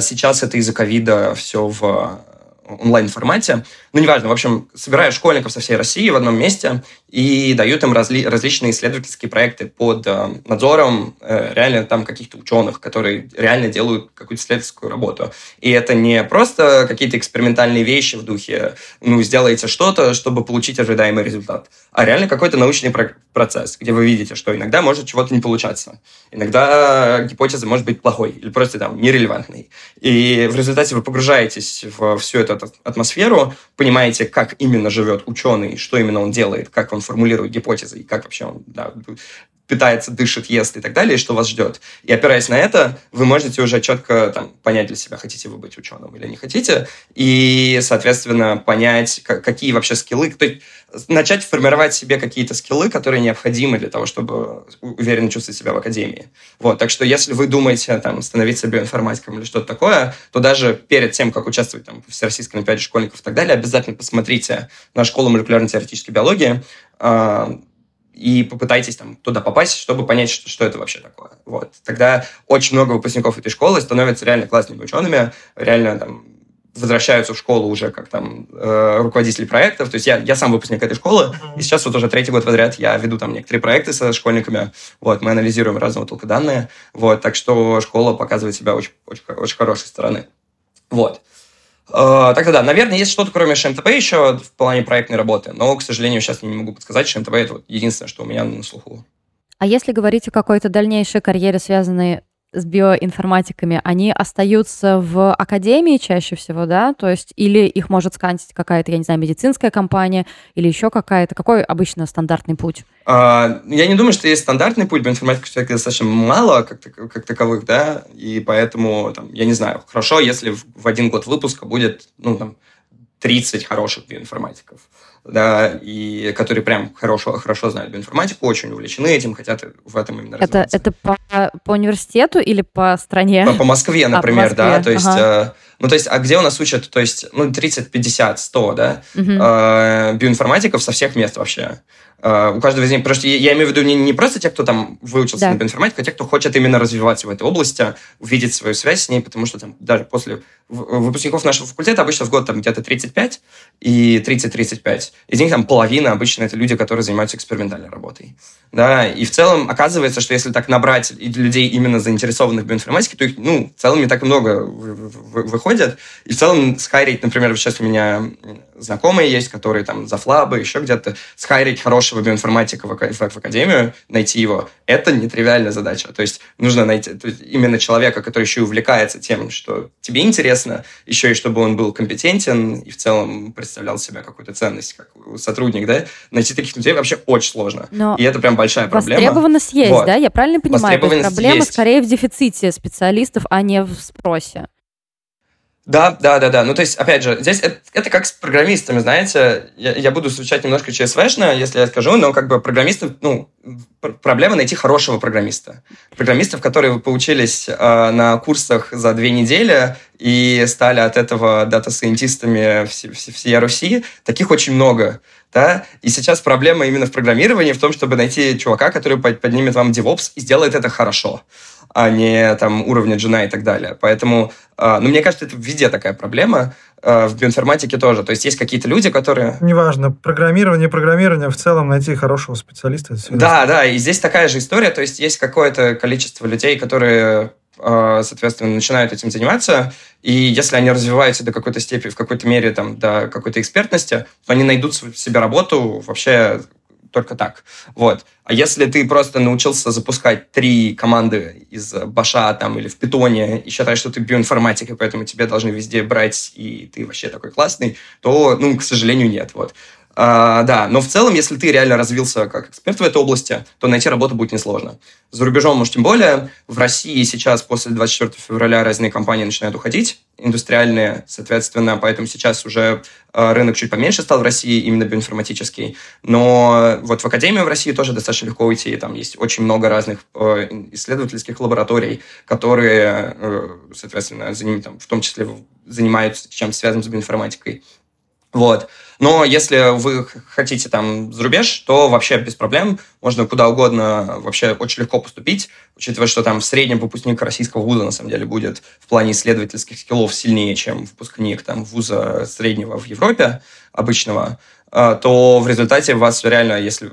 сейчас это из-за ковида все в э, онлайн-формате. Ну, неважно, в общем, собираю школьников со всей России в одном месте и дают им разли различные исследовательские проекты под э, надзором э, реально там каких-то ученых, которые реально делают какую-то исследовательскую работу. И это не просто какие-то экспериментальные вещи в духе, ну, сделайте что-то, чтобы получить ожидаемый результат, а реально какой-то научный про процесс, где вы видите, что иногда может чего-то не получаться, иногда гипотеза может быть плохой или просто там нерелевантной. И в результате вы погружаетесь в всю эту атмосферу, понимаете, как именно живет ученый, что именно он делает, как он формулирует гипотезы и как вообще он да, питается, дышит, ест и так далее, и что вас ждет. И опираясь на это, вы можете уже четко там, понять для себя, хотите вы быть ученым или не хотите, и, соответственно, понять, какие вообще скиллы, то есть начать формировать себе какие-то скиллы, которые необходимы для того, чтобы уверенно чувствовать себя в академии. Вот, так что если вы думаете там, становиться биоинформатиком или что-то такое, то даже перед тем, как участвовать там, в Всероссийском олимпиаде школьников и так далее, обязательно посмотрите на школу молекулярно-теоретической биологии, э, и попытайтесь там туда попасть, чтобы понять, что, что это вообще такое. Вот. Тогда очень много выпускников этой школы становятся реально классными учеными, реально там возвращаются в школу уже как там э, руководители проектов. То есть я, я сам выпускник этой школы, uh-huh. и сейчас вот уже третий год подряд я веду там некоторые проекты со школьниками. Вот, мы анализируем разного толка данные. Вот, так что школа показывает себя очень, очень, очень хорошей стороны. Вот. Э, так да, наверное, есть что-то, кроме ШМТП еще в плане проектной работы, но, к сожалению, сейчас я не могу подсказать. ШМТП – это вот единственное, что у меня на слуху. А если говорить о какой-то дальнейшей карьере, связанной с биоинформатиками, они остаются в академии чаще всего, да? То есть или их может сканить какая-то, я не знаю, медицинская компания или еще какая-то. Какой обычно стандартный путь? А, я не думаю, что есть стандартный путь. Биоинформатика все-таки достаточно мало как, как таковых, да, и поэтому, там, я не знаю, хорошо, если в один год выпуска будет, ну, там, 30 хороших биоинформатиков да, и которые прям хорошо, хорошо знают биоинформатику, очень увлечены этим, хотят в этом именно это, Это по, по университету или по стране? По, по Москве, например, а, по Москве. да, то есть... Ага. Э, ну, то есть, а где у нас учат, то есть, ну, 30, 50, 100, да, угу. э, биоинформатиков со всех мест вообще. Э, у каждого из них, потому что я, я имею в виду не, не просто те, кто там выучился да. на биоинформатику, а те, кто хочет именно развиваться в этой области, увидеть свою связь с ней, потому что там даже после выпускников нашего факультета обычно в год там где-то 35 и 30-35. Из них там половина обычно это люди, которые занимаются экспериментальной работой. Да, и в целом оказывается, что если так набрать людей именно заинтересованных в биоинформатике, то их, ну, в целом не так много выходят. И в целом схайрить, например, сейчас у меня знакомые есть, которые там за флабы, еще где-то, схайрить хорошего биоинформатика в, в, академию, найти его, это нетривиальная задача. То есть нужно найти есть именно человека, который еще и увлекается тем, что тебе интересно, еще и чтобы он был компетентен и в целом представлял себя какую-то ценность как сотрудник, да, найти таких людей вообще очень сложно. Но и это прям большая проблема. Востребованность есть, вот. да? Я правильно понимаю? Проблема есть. скорее в дефиците специалистов, а не в спросе. Да, да, да, да. Ну, то есть, опять же, здесь это, это как с программистами, знаете. Я, я буду звучать немножко ЧСВшно, если я скажу, но как бы программистов, ну, проблема найти хорошего программиста. Программистов, которые поучились э, на курсах за две недели и стали от этого дата-сайентистами всей Руси, таких очень много. Да? И сейчас проблема именно в программировании, в том, чтобы найти чувака, который поднимет вам DevOps и сделает это хорошо а не там уровня джина и так далее. Поэтому, э, ну, мне кажется, это везде такая проблема, э, в биоинформатике тоже. То есть есть какие-то люди, которые... Неважно, программирование, программирование, в целом найти хорошего специалиста. Да, да, и здесь такая же история, то есть есть какое-то количество людей, которые э, соответственно, начинают этим заниматься, и если они развиваются до какой-то степени, в какой-то мере, там, до какой-то экспертности, то они найдут себе работу вообще только так. Вот. А если ты просто научился запускать три команды из Баша там или в Питоне и считаешь, что ты биоинформатик, и поэтому тебе должны везде брать, и ты вообще такой классный, то, ну, к сожалению, нет. Вот. А, да, но в целом, если ты реально развился как эксперт в этой области, то найти работу будет несложно. За рубежом, может, тем более. В России сейчас после 24 февраля разные компании начинают уходить, индустриальные, соответственно, поэтому сейчас уже а, рынок чуть поменьше стал в России, именно биоинформатический. Но вот в академию в России тоже достаточно легко уйти. Там есть очень много разных э, исследовательских лабораторий, которые, э, соответственно, в том числе занимаются чем-то связанным с биоинформатикой. Вот. Но если вы хотите там за рубеж, то вообще без проблем. Можно куда угодно вообще очень легко поступить, учитывая, что там в среднем выпускник российского вуза на самом деле будет в плане исследовательских скиллов сильнее, чем выпускник там вуза среднего в Европе обычного, а, то в результате вас реально, если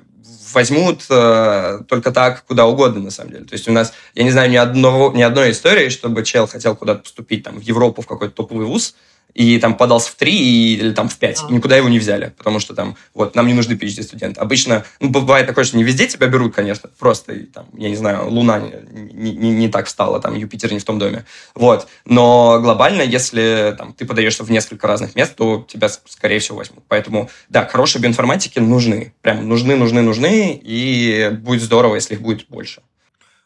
возьмут э, только так куда угодно, на самом деле. То есть у нас, я не знаю ни, одного, ни одной истории, чтобы чел хотел куда-то поступить там, в Европу, в какой-то топовый вуз, и там подался в 3 или там в 5, и никуда его не взяли, потому что там, вот, нам не нужны PhD-студенты. Обычно, ну, бывает такое, что не везде тебя берут, конечно, просто, там, я не знаю, Луна не, не, не так встала, там, Юпитер не в том доме, вот. Но глобально, если там, ты подаешься в несколько разных мест, то тебя, скорее всего, возьмут. Поэтому, да, хорошие биоинформатики нужны, прям нужны, нужны, нужны, и будет здорово, если их будет больше.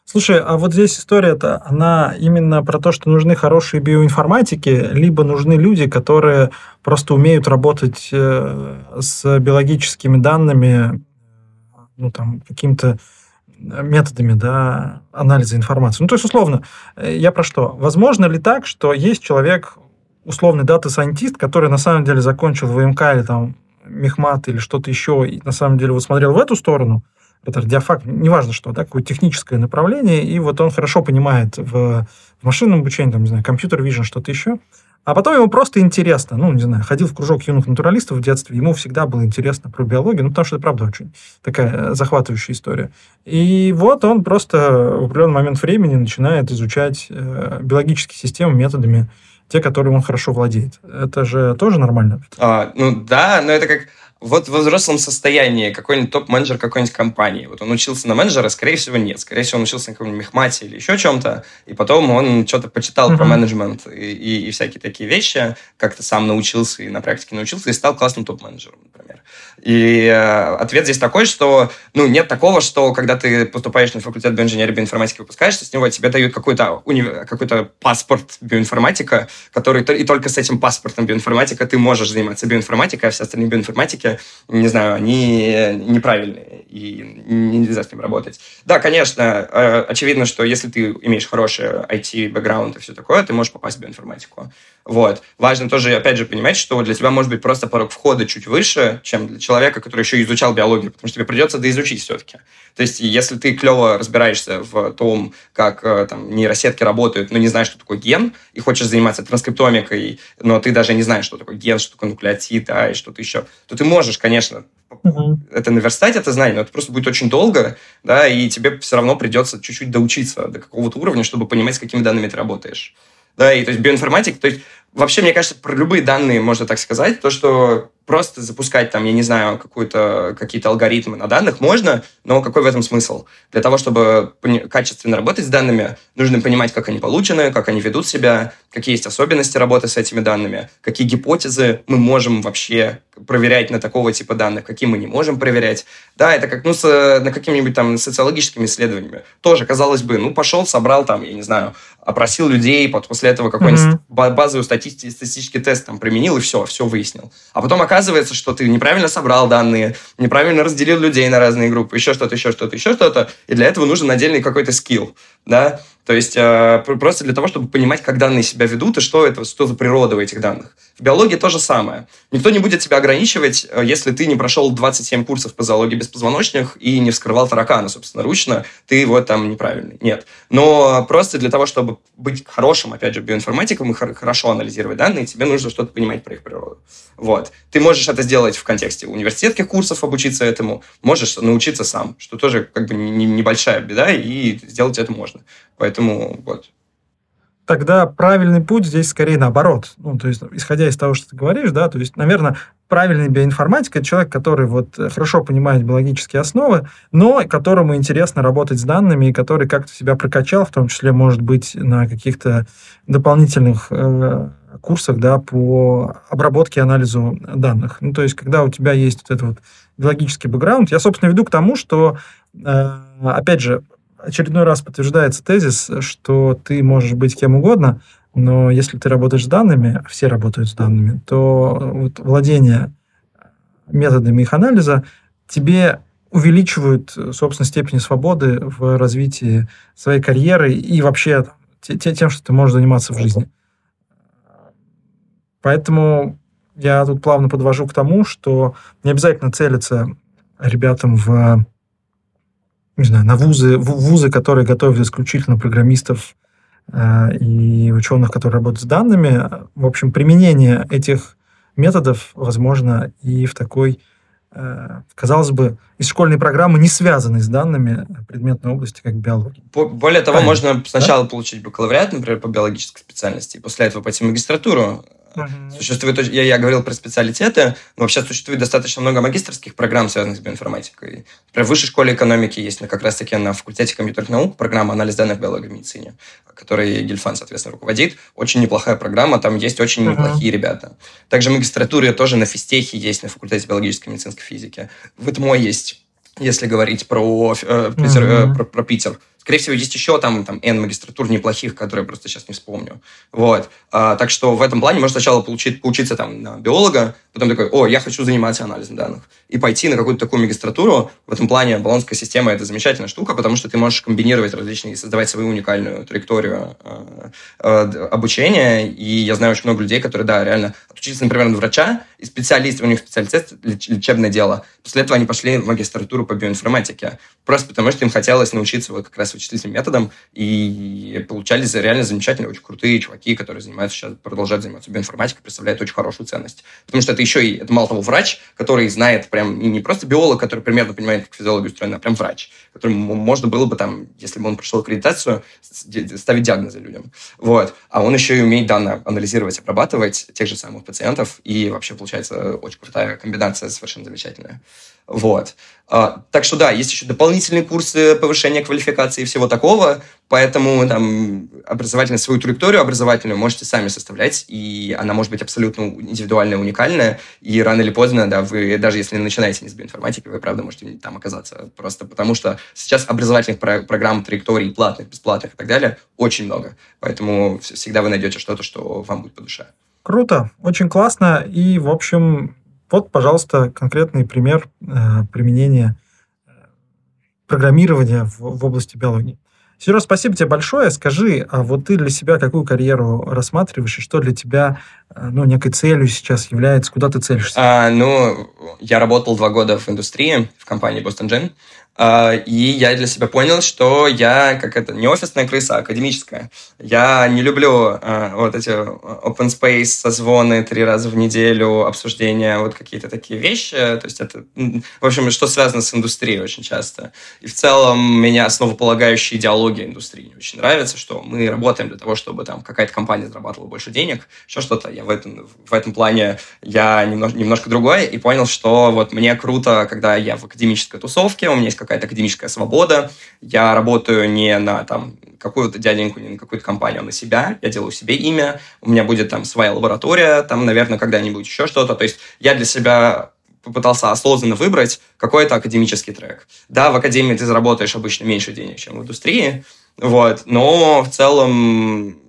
Слушай, а вот здесь история-то, она именно про то, что нужны хорошие биоинформатики, либо нужны люди, которые просто умеют работать э, с биологическими данными, ну, там, каким-то методами да, анализа информации. Ну, то есть, условно, э, я про что? Возможно ли так, что есть человек, условный data scientist, который на самом деле закончил ВМК или там Мехмат или что-то еще, и на самом деле вот смотрел в эту сторону, это радиофак, неважно что, да, какое техническое направление, и вот он хорошо понимает в, в машинном обучении, там, не знаю, компьютер вижен, что-то еще, а потом ему просто интересно, ну, не знаю, ходил в кружок юных натуралистов в детстве, ему всегда было интересно про биологию, ну, потому что это, правда, очень такая э, захватывающая история. И вот он просто в определенный момент времени начинает изучать э, биологические системы методами, те, которыми он хорошо владеет. Это же тоже нормально? А, ну да, но это как вот в взрослом состоянии какой-нибудь топ-менеджер какой-нибудь компании, вот он учился на менеджера, скорее всего, нет. Скорее всего, он учился на каком-нибудь мехмате или еще чем-то, и потом он что-то почитал mm-hmm. про менеджмент и, и, и всякие такие вещи, как-то сам научился и на практике научился, и стал классным топ-менеджером, например. И э, ответ здесь такой, что ну, нет такого, что когда ты поступаешь на факультет биоинженерии биоинформатики, выпускаешься с него, тебе дают какой-то уни... какой паспорт биоинформатика, который и только с этим паспортом биоинформатика ты можешь заниматься. Биоинформатикой, а все остальные биоинформатики, не знаю, они неправильные, и нельзя с ним работать. Да, конечно, э, очевидно, что если ты имеешь хороший IT-бэкграунд и все такое, ты можешь попасть в биоинформатику. Вот. Важно тоже, опять же, понимать, что для тебя может быть просто порог входа чуть выше, чем для человека, который еще изучал биологию, потому что тебе придется доизучить все-таки. То есть, если ты клево разбираешься в том, как э, там, нейросетки работают, но не знаешь, что такое ген, и хочешь заниматься транскриптомикой, но ты даже не знаешь, что такое ген, что такое нуклеотид, а, и что-то еще, то ты можешь, конечно, угу. это наверстать, это знание, но это просто будет очень долго, да, и тебе все равно придется чуть-чуть доучиться до какого-то уровня, чтобы понимать, с какими данными ты работаешь. Да, и то есть биоинформатик, то есть вообще, мне кажется, про любые данные можно так сказать, то, что просто запускать там, я не знаю, какую-то, какие-то алгоритмы на данных можно, но какой в этом смысл? Для того, чтобы качественно работать с данными, нужно понимать, как они получены, как они ведут себя, какие есть особенности работы с этими данными, какие гипотезы мы можем вообще проверять на такого типа данных, какие мы не можем проверять. Да, это как, ну, с, на какими-нибудь там социологическими исследованиями. Тоже, казалось бы, ну, пошел, собрал там, я не знаю, опросил людей, после этого какой-нибудь mm-hmm. базовый статистический тест там применил, и все, все выяснил. А потом оказывается, что ты неправильно собрал данные, неправильно разделил людей на разные группы, еще что-то, еще что-то, еще что-то, и для этого нужен отдельный какой-то скилл, да, то есть э, просто для того, чтобы понимать, как данные себя ведут и что это, что за природа в этих данных. В биологии то же самое. Никто не будет тебя ограничивать, э, если ты не прошел 27 курсов по зоологии беспозвоночных и не вскрывал таракана, собственно, ручно, ты вот там неправильный. Нет. Но просто для того, чтобы быть хорошим, опять же, биоинформатиком и хорошо анализировать данные, тебе нужно что-то понимать про их природу. Вот. Ты можешь это сделать в контексте университетских курсов, обучиться этому, можешь научиться сам, что тоже как бы небольшая беда, и сделать это можно. Поэтому вот. Тогда правильный путь здесь скорее наоборот. Ну, то есть, исходя из того, что ты говоришь, да, то есть, наверное, правильный биоинформатик – это человек, который вот хорошо понимает биологические основы, но которому интересно работать с данными, и который как-то себя прокачал, в том числе, может быть, на каких-то дополнительных э, курсах да, по обработке и анализу данных. Ну, то есть, когда у тебя есть вот этот вот биологический бэкграунд, я, собственно, веду к тому, что, э, опять же, очередной раз подтверждается тезис, что ты можешь быть кем угодно, но если ты работаешь с данными, а все работают с данными, то вот владение методами их анализа тебе увеличивают, собственно, степень свободы в развитии своей карьеры и вообще тем, что ты можешь заниматься в жизни. Поэтому я тут плавно подвожу к тому, что не обязательно целиться ребятам в не знаю, на вузы, вузы, которые готовят исключительно программистов э, и ученых, которые работают с данными. В общем, применение этих методов возможно и в такой, э, казалось бы, из школьной программы, не связанной с данными предметной области, как биология. Более того, Правильно. можно сначала да? получить бакалавриат, например, по биологической специальности, и после этого пойти в магистратуру Uh-huh. Существует, я, я говорил про специалитеты, но вообще существует достаточно много магистрских программ, связанных с биоинформатикой. Например, в высшей школе экономики есть как раз-таки на факультете компьютерных наук программа «Анализ данных биологии в медицине», которой Гильфан, соответственно, руководит. Очень неплохая программа, там есть очень uh-huh. неплохие ребята. Также в магистратуре тоже на физтехе есть, на факультете биологической и медицинской физики. В ИТМО есть, если говорить про, э, Питер, uh-huh. э, про, про Питер. Скорее всего, есть еще там, там N магистратур неплохих, которые я просто сейчас не вспомню. Вот. А, так что в этом плане можно сначала получить, поучиться там на биолога, потом такой, о, я хочу заниматься анализом данных. И пойти на какую-то такую магистратуру. В этом плане баллонская система – это замечательная штука, потому что ты можешь комбинировать различные, создавать свою уникальную траекторию э, э, обучения. И я знаю очень много людей, которые, да, реально отучились, например, на врача, и специалист, у них специалитет лечебное дело. После этого они пошли в магистратуру по биоинформатике. Просто потому, что им хотелось научиться вот как раз вычислительным методом, и получались реально замечательные, очень крутые чуваки, которые занимаются сейчас, продолжают заниматься биоинформатикой, представляют очень хорошую ценность. Потому что это еще и, это мало того, врач, который знает прям, не просто биолог, который примерно понимает, как физиология устроена, а прям врач, которому можно было бы там, если бы он прошел аккредитацию, ставить диагнозы людям. Вот. А он еще и умеет данные анализировать, обрабатывать тех же самых пациентов, и вообще получается очень крутая комбинация, совершенно замечательная. Вот. А, так что да, есть еще дополнительные курсы повышения квалификации и всего такого, поэтому там образовательную свою траекторию образовательную можете сами составлять, и она может быть абсолютно индивидуальная, уникальная, и рано или поздно, да, вы даже если начинаете не с биоинформатики, вы правда можете там оказаться, просто потому что сейчас образовательных про- программ, траекторий, платных, бесплатных и так далее очень много, поэтому всегда вы найдете что-то, что вам будет по душе. Круто, очень классно, и, в общем, вот, пожалуйста, конкретный пример э, применения э, программирования в, в области биологии. Сереж, спасибо тебе большое. Скажи, а вот ты для себя какую карьеру рассматриваешь, и что для тебя э, ну, некой целью сейчас является, куда ты целишься? А, ну, я работал два года в индустрии, в компании Boston Gen. А, и я для себя понял, что я как это не офисная крыса, а академическая. Я не люблю а, вот эти open space, созвоны три раза в неделю, обсуждения, вот какие-то такие вещи. То есть это, в общем, что связано с индустрией очень часто. И в целом меня основополагающая идеология индустрии не очень нравится, что мы работаем для того, чтобы там какая-то компания зарабатывала больше денег, еще что-то. Я в этом, в этом плане я немножко, немножко другой и понял, что вот мне круто, когда я в академической тусовке, у меня есть какая-то академическая свобода. Я работаю не на там какую-то дяденьку, не на какую-то компанию, а на себя. Я делаю себе имя. У меня будет там своя лаборатория, там, наверное, когда-нибудь еще что-то. То есть я для себя попытался осознанно выбрать какой-то академический трек. Да, в академии ты заработаешь обычно меньше денег, чем в индустрии, вот, но в целом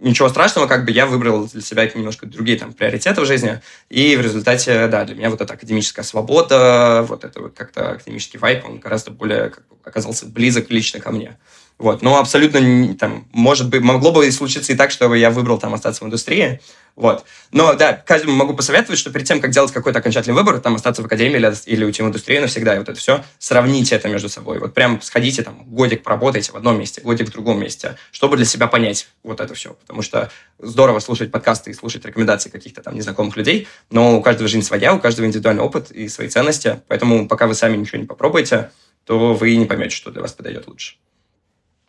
ничего страшного, как бы я выбрал для себя немножко другие там приоритеты в жизни, и в результате, да, для меня вот эта академическая свобода, вот это вот как-то академический вайп, он гораздо более как бы, оказался близок лично ко мне. Вот. Но абсолютно там, может быть, могло бы случиться и так, чтобы я выбрал там остаться в индустрии. Вот. Но да, каждому могу посоветовать, что перед тем, как делать какой-то окончательный выбор, там остаться в академии или, или уйти в индустрию навсегда, и вот это все, сравните это между собой. Вот прям сходите там, годик поработайте в одном месте, годик в другом месте, чтобы для себя понять вот это все. Потому что здорово слушать подкасты и слушать рекомендации каких-то там незнакомых людей, но у каждого жизнь своя, у каждого индивидуальный опыт и свои ценности. Поэтому пока вы сами ничего не попробуете, то вы не поймете, что для вас подойдет лучше.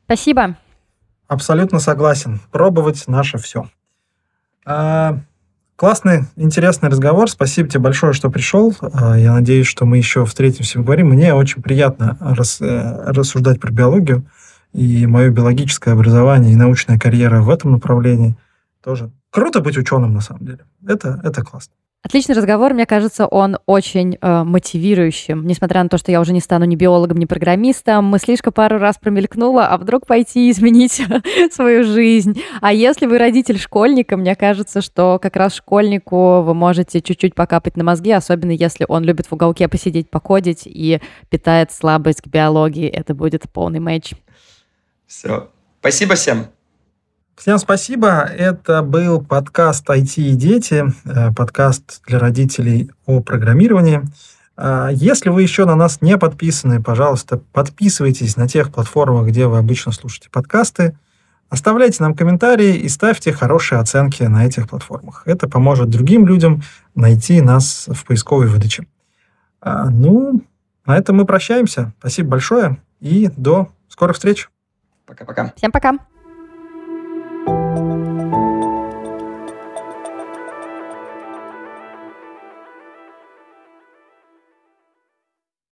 Спасибо. Абсолютно согласен. Пробовать наше все. А, классный, интересный разговор. Спасибо тебе большое, что пришел. А, я надеюсь, что мы еще встретимся и поговорим. Мне очень приятно рас, э, рассуждать про биологию. И мое биологическое образование и научная карьера в этом направлении тоже. Круто быть ученым, на самом деле. Это, это классно. Отличный разговор, мне кажется, он очень э, мотивирующим. Несмотря на то, что я уже не стану ни биологом, ни программистом, мыслишка пару раз промелькнула, а вдруг пойти изменить свою жизнь. А если вы родитель школьника, мне кажется, что как раз школьнику вы можете чуть-чуть покапать на мозги, особенно если он любит в уголке посидеть, покодить и питает слабость к биологии. Это будет полный матч. Все. Спасибо всем. Всем спасибо. Это был подкаст IT и дети, э, подкаст для родителей о программировании. А, если вы еще на нас не подписаны, пожалуйста, подписывайтесь на тех платформах, где вы обычно слушаете подкасты. Оставляйте нам комментарии и ставьте хорошие оценки на этих платформах. Это поможет другим людям найти нас в поисковой выдаче. А, ну, на этом мы прощаемся. Спасибо большое и до скорых встреч. Пока-пока. Всем пока.